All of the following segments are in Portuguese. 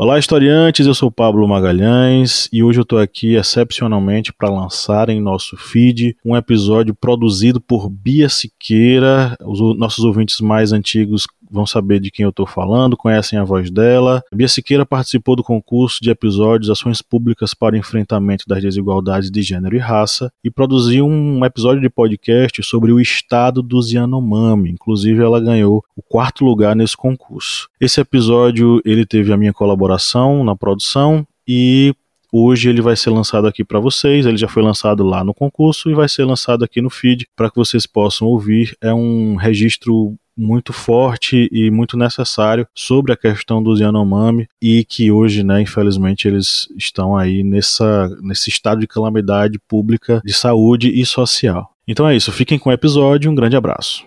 Olá, historiantes. Eu sou Pablo Magalhães e hoje eu estou aqui excepcionalmente para lançar em nosso feed um episódio produzido por Bia Siqueira. Os nossos ouvintes mais antigos vão saber de quem eu estou falando, conhecem a voz dela. Bia Siqueira participou do concurso de episódios Ações Públicas para o Enfrentamento das Desigualdades de Gênero e Raça e produziu um episódio de podcast sobre o estado dos Yanomami. Inclusive, ela ganhou o quarto lugar nesse concurso. Esse episódio ele teve a minha colaboração na produção e Hoje ele vai ser lançado aqui para vocês. Ele já foi lançado lá no concurso e vai ser lançado aqui no feed para que vocês possam ouvir. É um registro muito forte e muito necessário sobre a questão dos Yanomami e que hoje, né, infelizmente, eles estão aí nessa, nesse estado de calamidade pública de saúde e social. Então é isso, fiquem com o episódio, um grande abraço.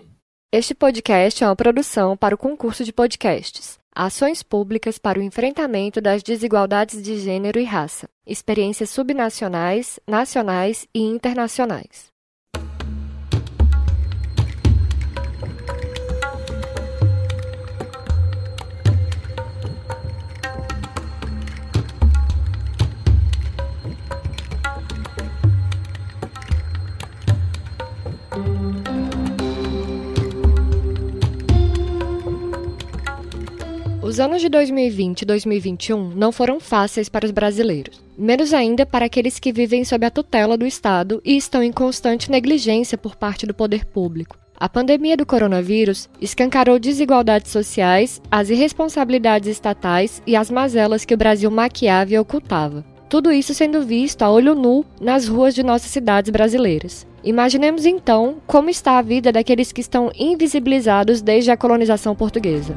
Este podcast é uma produção para o concurso de podcasts. Ações públicas para o enfrentamento das desigualdades de gênero e raça. Experiências subnacionais, nacionais e internacionais. Os anos de 2020 e 2021 não foram fáceis para os brasileiros, menos ainda para aqueles que vivem sob a tutela do Estado e estão em constante negligência por parte do poder público. A pandemia do coronavírus escancarou desigualdades sociais, as irresponsabilidades estatais e as mazelas que o Brasil maquiava e ocultava. Tudo isso sendo visto a olho nu nas ruas de nossas cidades brasileiras. Imaginemos então como está a vida daqueles que estão invisibilizados desde a colonização portuguesa.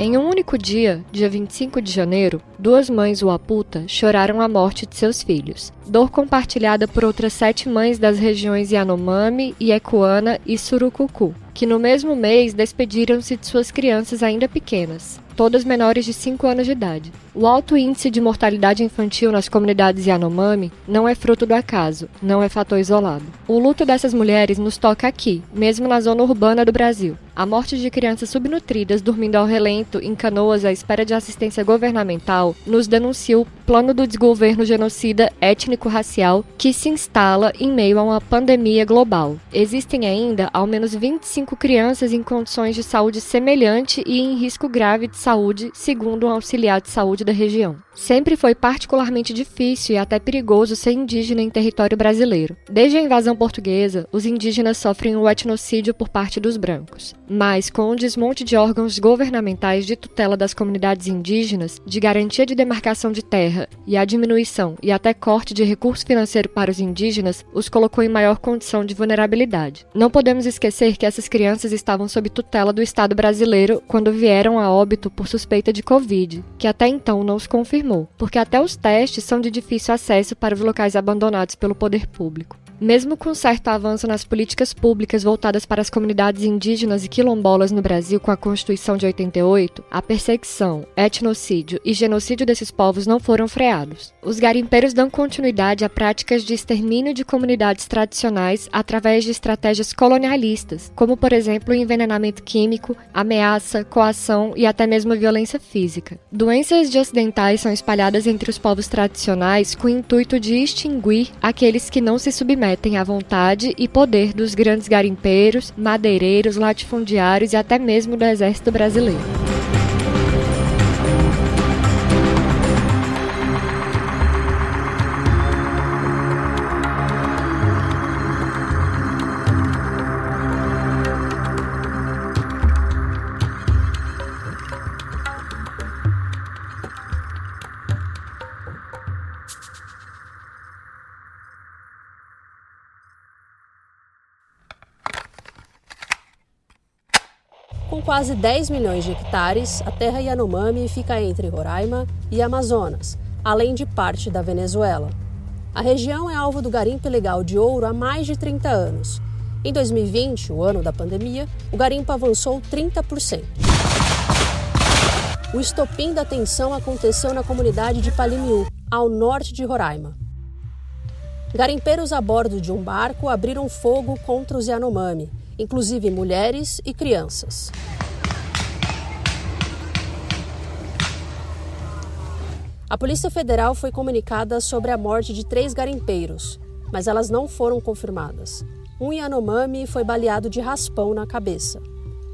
Em um único dia, dia 25 de janeiro, duas mães Uaputa choraram a morte de seus filhos. Dor compartilhada por outras sete mães das regiões Yanomami, Iekuana e Surucucu, que no mesmo mês despediram-se de suas crianças ainda pequenas todas menores de 5 anos de idade. O alto índice de mortalidade infantil nas comunidades Yanomami não é fruto do acaso, não é fator isolado. O luto dessas mulheres nos toca aqui, mesmo na zona urbana do Brasil. A morte de crianças subnutridas dormindo ao relento em canoas à espera de assistência governamental nos denuncia o plano do desgoverno genocida étnico-racial que se instala em meio a uma pandemia global. Existem ainda ao menos 25 crianças em condições de saúde semelhante e em risco grave de saúde, segundo um auxiliar de saúde da região. Sempre foi particularmente difícil e até perigoso ser indígena em território brasileiro. Desde a invasão portuguesa, os indígenas sofrem o etnocídio por parte dos brancos. Mas, com o desmonte de órgãos governamentais de tutela das comunidades indígenas, de garantia de demarcação de terra e a diminuição e até corte de recurso financeiro para os indígenas, os colocou em maior condição de vulnerabilidade. Não podemos esquecer que essas crianças estavam sob tutela do Estado brasileiro quando vieram a óbito por suspeita de Covid, que até então não os confirmou porque até os testes são de difícil acesso para os locais abandonados pelo poder público. Mesmo com certo avanço nas políticas públicas voltadas para as comunidades indígenas e quilombolas no Brasil com a Constituição de 88, a perseguição, etnocídio e genocídio desses povos não foram freados. Os garimpeiros dão continuidade a práticas de extermínio de comunidades tradicionais através de estratégias colonialistas, como por exemplo o envenenamento químico, ameaça, coação e até mesmo violência física. Doenças de ocidentais são espalhadas entre os povos tradicionais com o intuito de extinguir aqueles que não se submetem submetem à vontade e poder dos grandes garimpeiros, madeireiros, latifundiários e até mesmo do exército brasileiro. Quase 10 milhões de hectares, a terra Yanomami fica entre Roraima e Amazonas, além de parte da Venezuela. A região é alvo do garimpo ilegal de ouro há mais de 30 anos. Em 2020, o ano da pandemia, o garimpo avançou 30%. O estopim da tensão aconteceu na comunidade de Palimiú, ao norte de Roraima. Garimpeiros a bordo de um barco abriram fogo contra os Yanomami, inclusive mulheres e crianças. A Polícia Federal foi comunicada sobre a morte de três garimpeiros, mas elas não foram confirmadas. Um Yanomami foi baleado de raspão na cabeça.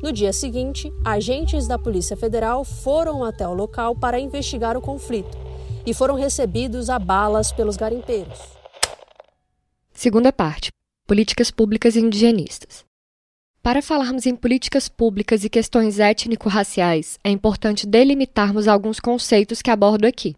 No dia seguinte, agentes da Polícia Federal foram até o local para investigar o conflito e foram recebidos a balas pelos garimpeiros. Segunda parte: Políticas públicas indigenistas. Para falarmos em políticas públicas e questões étnico-raciais, é importante delimitarmos alguns conceitos que abordo aqui.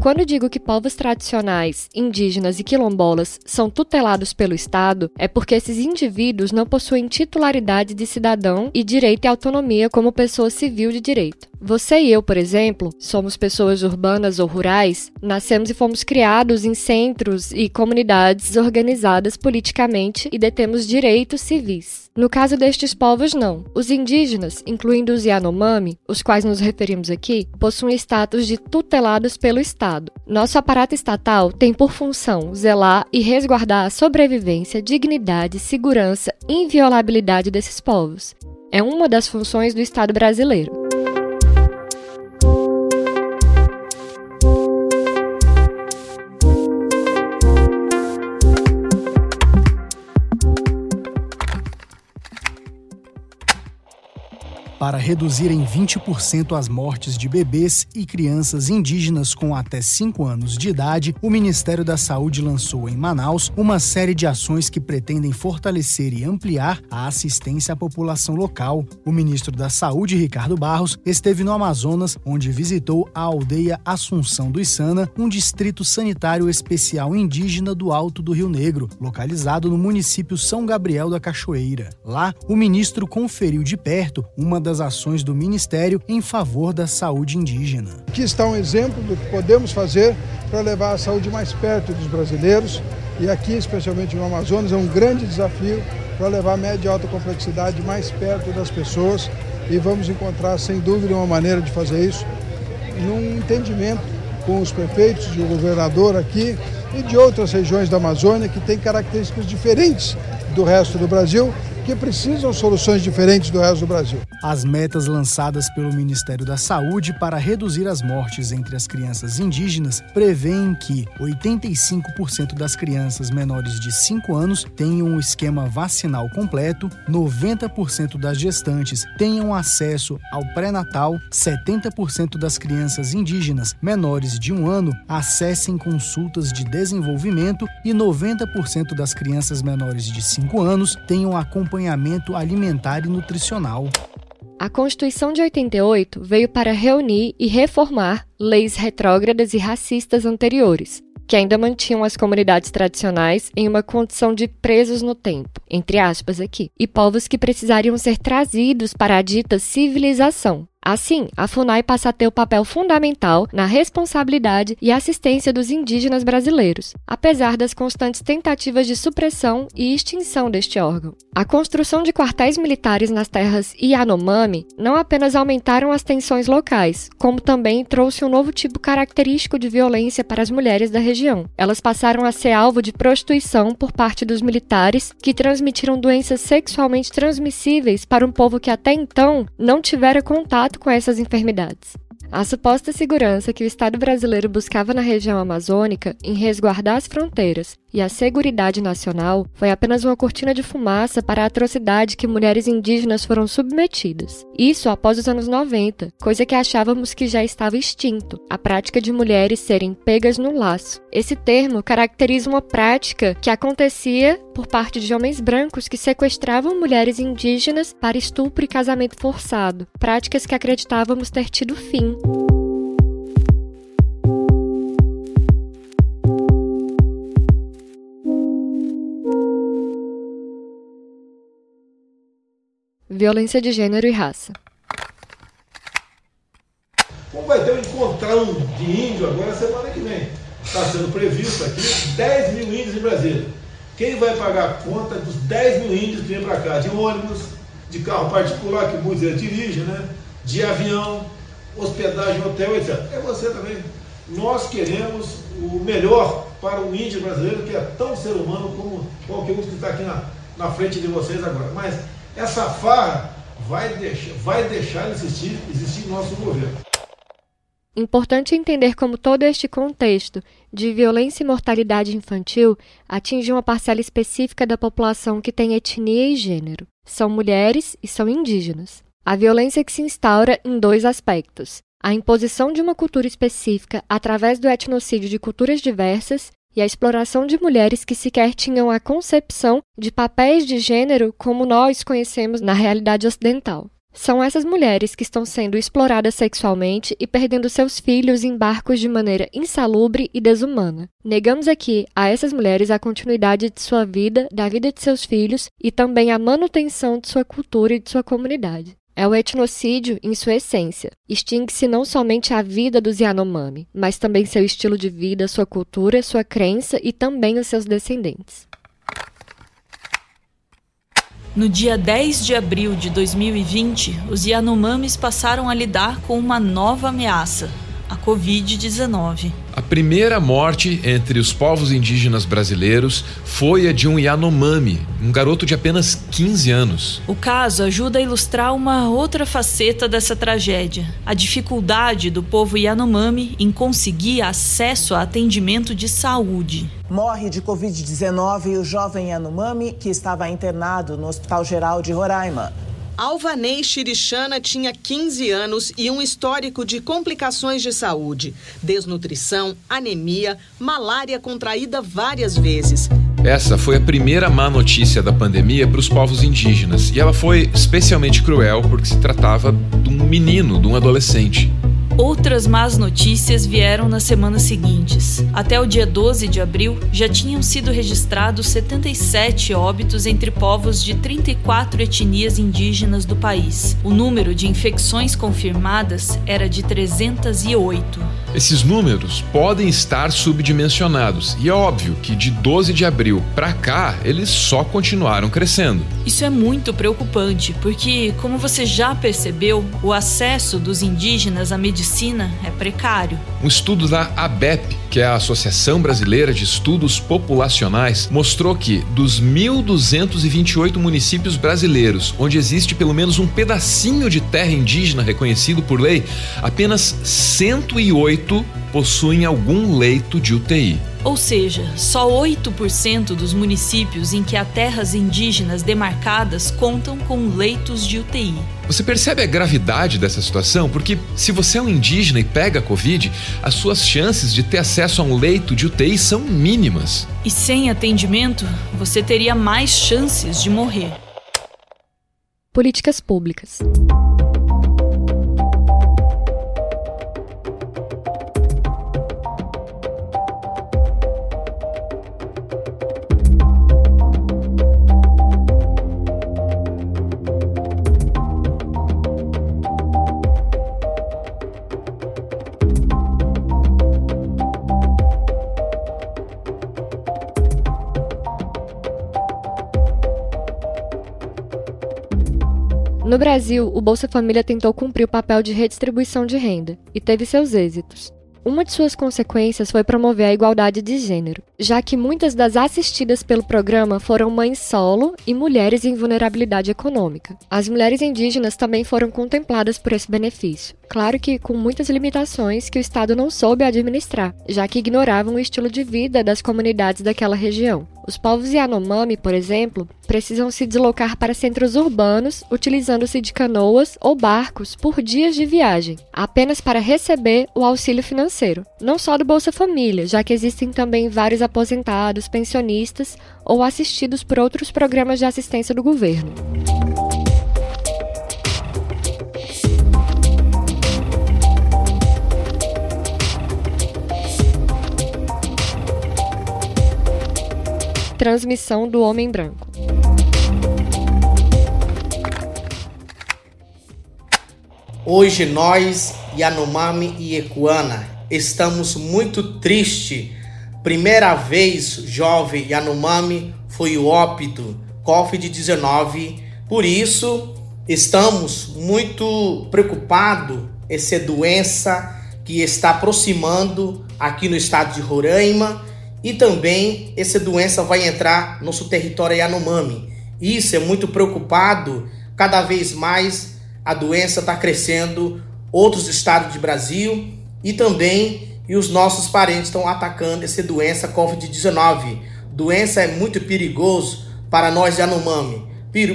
Quando digo que povos tradicionais, indígenas e quilombolas são tutelados pelo Estado, é porque esses indivíduos não possuem titularidade de cidadão e direito e autonomia como pessoa civil de direito. Você e eu, por exemplo, somos pessoas urbanas ou rurais, nascemos e fomos criados em centros e comunidades organizadas politicamente e detemos direitos civis. No caso destes povos, não. Os indígenas, incluindo os Yanomami, os quais nos referimos aqui, possuem status de tutelados pelo Estado. Nosso aparato estatal tem por função zelar e resguardar a sobrevivência, dignidade, segurança e inviolabilidade desses povos. É uma das funções do Estado brasileiro. Para reduzir em 20% as mortes de bebês e crianças indígenas com até 5 anos de idade, o Ministério da Saúde lançou em Manaus uma série de ações que pretendem fortalecer e ampliar a assistência à população local. O ministro da Saúde, Ricardo Barros, esteve no Amazonas, onde visitou a aldeia Assunção do Içana, um distrito sanitário especial indígena do Alto do Rio Negro, localizado no município São Gabriel da Cachoeira. Lá, o ministro conferiu de perto uma das ações do Ministério em favor da saúde indígena. Aqui está um exemplo do que podemos fazer para levar a saúde mais perto dos brasileiros. E aqui, especialmente no Amazonas, é um grande desafio para levar a média e alta complexidade mais perto das pessoas. E vamos encontrar, sem dúvida, uma maneira de fazer isso num entendimento com os prefeitos e o governador aqui e de outras regiões da Amazônia que têm características diferentes do resto do Brasil precisam soluções diferentes do resto do Brasil. As metas lançadas pelo Ministério da Saúde para reduzir as mortes entre as crianças indígenas prevêem que 85% das crianças menores de 5 anos tenham um esquema vacinal completo, 90% das gestantes tenham acesso ao pré-natal, 70% das crianças indígenas menores de um ano acessem consultas de desenvolvimento e 90% das crianças menores de 5 anos tenham acompanhamento acompanhamento alimentar e nutricional. A Constituição de 88 veio para reunir e reformar leis retrógradas e racistas anteriores, que ainda mantinham as comunidades tradicionais em uma condição de presos no tempo, entre aspas aqui, e povos que precisariam ser trazidos para a dita civilização, Assim, a FUNAI passa a ter o papel fundamental na responsabilidade e assistência dos indígenas brasileiros, apesar das constantes tentativas de supressão e extinção deste órgão. A construção de quartéis militares nas terras Yanomami não apenas aumentaram as tensões locais, como também trouxe um novo tipo característico de violência para as mulheres da região. Elas passaram a ser alvo de prostituição por parte dos militares que transmitiram doenças sexualmente transmissíveis para um povo que até então não tivera contato com essas enfermidades. A suposta segurança que o Estado brasileiro buscava na região amazônica em resguardar as fronteiras e a seguridade nacional foi apenas uma cortina de fumaça para a atrocidade que mulheres indígenas foram submetidas. Isso após os anos 90, coisa que achávamos que já estava extinto, a prática de mulheres serem pegas no laço. Esse termo caracteriza uma prática que acontecia por parte de homens brancos que sequestravam mulheres indígenas para estupro e casamento forçado, práticas que acreditávamos ter tido fim. Violência de gênero e raça. Como vai ter um encontrão de índio agora semana que vem? está sendo previsto aqui 10 mil índios em Brasília. Quem vai pagar a conta dos 10 mil índios que vêm para cá? De ônibus, de carro particular, que muitos dirigem, né? de avião, hospedagem, hotel, etc. É você também. Nós queremos o melhor para o índio brasileiro, que é tão ser humano como qualquer um que está aqui na, na frente de vocês agora. Mas essa farra vai deixar, vai deixar de existir, existir no nosso governo. Importante entender como todo este contexto de violência e mortalidade infantil atinge uma parcela específica da população que tem etnia e gênero. São mulheres e são indígenas. A violência que se instaura em dois aspectos: a imposição de uma cultura específica através do etnocídio de culturas diversas e a exploração de mulheres que sequer tinham a concepção de papéis de gênero como nós conhecemos na realidade ocidental. São essas mulheres que estão sendo exploradas sexualmente e perdendo seus filhos em barcos de maneira insalubre e desumana. Negamos aqui a essas mulheres a continuidade de sua vida, da vida de seus filhos e também a manutenção de sua cultura e de sua comunidade. É o etnocídio em sua essência. Extingue-se não somente a vida dos Yanomami, mas também seu estilo de vida, sua cultura, sua crença e também os seus descendentes. No dia 10 de abril de 2020, os Yanomamis passaram a lidar com uma nova ameaça, a Covid-19. A primeira morte entre os povos indígenas brasileiros foi a de um Yanomami, um garoto de apenas 15 anos. O caso ajuda a ilustrar uma outra faceta dessa tragédia: a dificuldade do povo Yanomami em conseguir acesso a atendimento de saúde. Morre de Covid-19 o jovem Yanomami que estava internado no Hospital Geral de Roraima. Alvanei Chirichana tinha 15 anos e um histórico de complicações de saúde: desnutrição, anemia, malária contraída várias vezes. Essa foi a primeira má notícia da pandemia para os povos indígenas e ela foi especialmente cruel porque se tratava de um menino, de um adolescente. Outras más notícias vieram nas semanas seguintes. Até o dia 12 de abril, já tinham sido registrados 77 óbitos entre povos de 34 etnias indígenas do país. O número de infecções confirmadas era de 308. Esses números podem estar subdimensionados e é óbvio que de 12 de abril para cá eles só continuaram crescendo. Isso é muito preocupante porque, como você já percebeu, o acesso dos indígenas à medicina é precário. Um estudo da ABEP, que é a Associação Brasileira de Estudos Populacionais, mostrou que dos 1.228 municípios brasileiros onde existe pelo menos um pedacinho de terra indígena reconhecido por lei, apenas 108 possuem algum leito de UTI. Ou seja, só 8% dos municípios em que há terras indígenas demarcadas contam com leitos de UTI. Você percebe a gravidade dessa situação? Porque se você é um indígena e pega a Covid, as suas chances de ter acesso a um leito de UTI são mínimas. E sem atendimento, você teria mais chances de morrer. Políticas públicas. No Brasil, o Bolsa Família tentou cumprir o papel de redistribuição de renda e teve seus êxitos. Uma de suas consequências foi promover a igualdade de gênero, já que muitas das assistidas pelo programa foram mães solo e mulheres em vulnerabilidade econômica. As mulheres indígenas também foram contempladas por esse benefício, claro que com muitas limitações que o Estado não soube administrar, já que ignoravam o estilo de vida das comunidades daquela região. Os povos Yanomami, por exemplo, precisam se deslocar para centros urbanos utilizando-se de canoas ou barcos por dias de viagem, apenas para receber o auxílio financeiro. Não só do Bolsa Família, já que existem também vários aposentados, pensionistas ou assistidos por outros programas de assistência do governo. Transmissão do homem branco. Hoje nós, Yanomami e Ecuana, estamos muito tristes. Primeira vez jovem Yanomami foi o óbito Covid-19. Por isso, estamos muito preocupados essa doença que está aproximando aqui no estado de Roraima e também essa doença vai entrar no nosso território Yanomami. Isso é muito preocupado, cada vez mais a doença está crescendo, outros estados do Brasil e também e os nossos parentes estão atacando essa doença Covid-19. Doença é muito perigoso para nós Yanomami.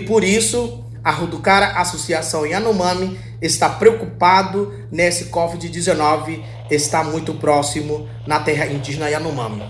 Por isso, a Ruducara Associação Yanomami está preocupado nesse Covid-19, está muito próximo na terra indígena Yanomami.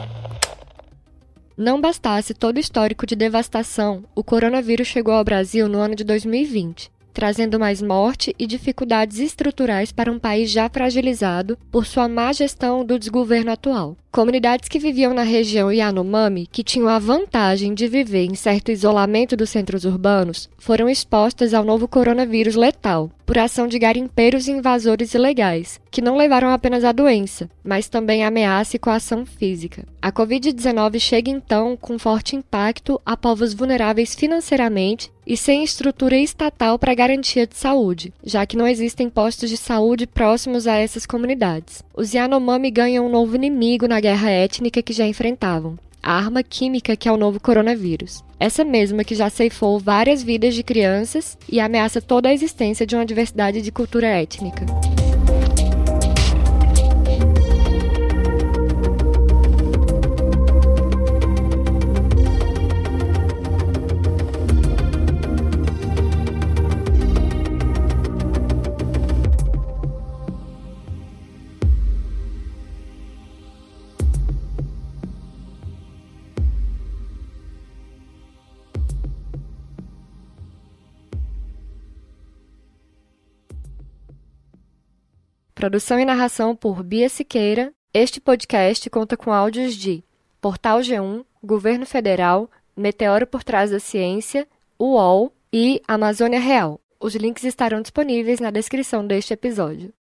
Não bastasse todo o histórico de devastação, o coronavírus chegou ao Brasil no ano de 2020, trazendo mais morte e dificuldades estruturais para um país já fragilizado por sua má gestão do desgoverno atual. Comunidades que viviam na região Yanomami, que tinham a vantagem de viver em certo isolamento dos centros urbanos, foram expostas ao novo coronavírus letal, por ação de garimpeiros e invasores ilegais, que não levaram apenas à doença, mas também ameaça e coação física. A Covid-19 chega então com forte impacto a povos vulneráveis financeiramente e sem estrutura estatal para garantia de saúde, já que não existem postos de saúde próximos a essas comunidades. Os Yanomami ganham um novo inimigo na guerra étnica que já enfrentavam, a arma química que é o novo coronavírus. Essa mesma que já ceifou várias vidas de crianças e ameaça toda a existência de uma diversidade de cultura étnica. Produção e narração por Bia Siqueira. Este podcast conta com áudios de Portal G1, Governo Federal, Meteoro por Trás da Ciência, UOL e Amazônia Real. Os links estarão disponíveis na descrição deste episódio.